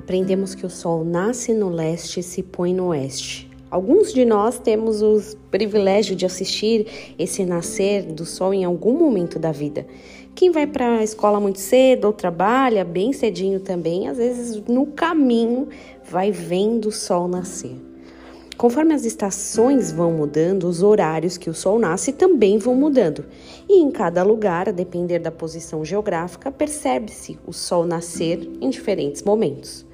Aprendemos que o sol nasce no leste e se põe no oeste. Alguns de nós temos o privilégio de assistir esse nascer do sol em algum momento da vida. Quem vai para a escola muito cedo ou trabalha bem cedinho também, às vezes no caminho vai vendo o sol nascer. Conforme as estações vão mudando, os horários que o sol nasce também vão mudando. E em cada lugar, a depender da posição geográfica, percebe-se o sol nascer em diferentes momentos.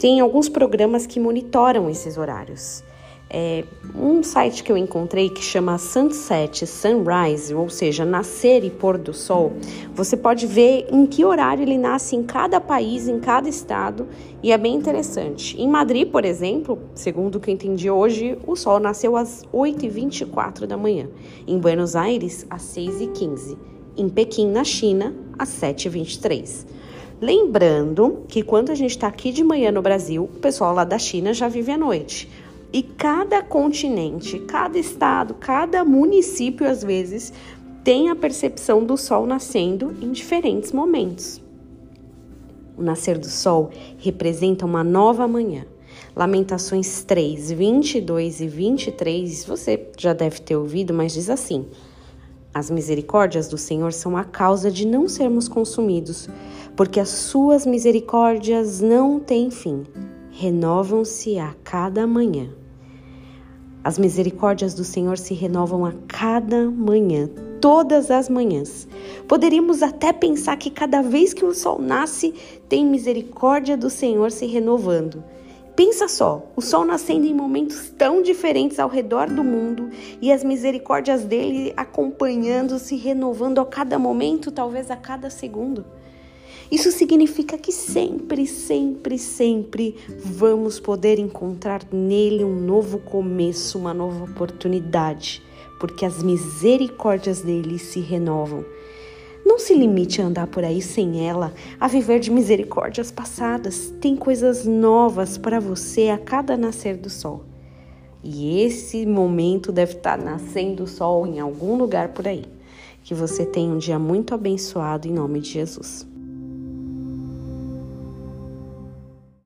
Tem alguns programas que monitoram esses horários. É, um site que eu encontrei que chama Sunset Sunrise, ou seja, nascer e pôr do sol, você pode ver em que horário ele nasce em cada país, em cada estado, e é bem interessante. Em Madrid, por exemplo, segundo o que eu entendi hoje, o sol nasceu às 8h24 da manhã, em Buenos Aires, às 6h15, em Pequim, na China, às 7h23. Lembrando que quando a gente está aqui de manhã no Brasil, o pessoal lá da China já vive à noite. E cada continente, cada estado, cada município, às vezes, tem a percepção do sol nascendo em diferentes momentos. O nascer do sol representa uma nova manhã. Lamentações 3, 22 e 23, você já deve ter ouvido, mas diz assim: As misericórdias do Senhor são a causa de não sermos consumidos, porque as suas misericórdias não têm fim, renovam-se a cada manhã. As misericórdias do Senhor se renovam a cada manhã, todas as manhãs. Poderíamos até pensar que cada vez que o sol nasce, tem misericórdia do Senhor se renovando. Pensa só, o sol nascendo em momentos tão diferentes ao redor do mundo e as misericórdias dele acompanhando, se renovando a cada momento, talvez a cada segundo. Isso significa que sempre, sempre, sempre vamos poder encontrar nele um novo começo, uma nova oportunidade, porque as misericórdias dele se renovam. Não se limite a andar por aí sem ela, a viver de misericórdias passadas. Tem coisas novas para você a cada nascer do sol. E esse momento deve estar nascendo o sol em algum lugar por aí. Que você tenha um dia muito abençoado em nome de Jesus.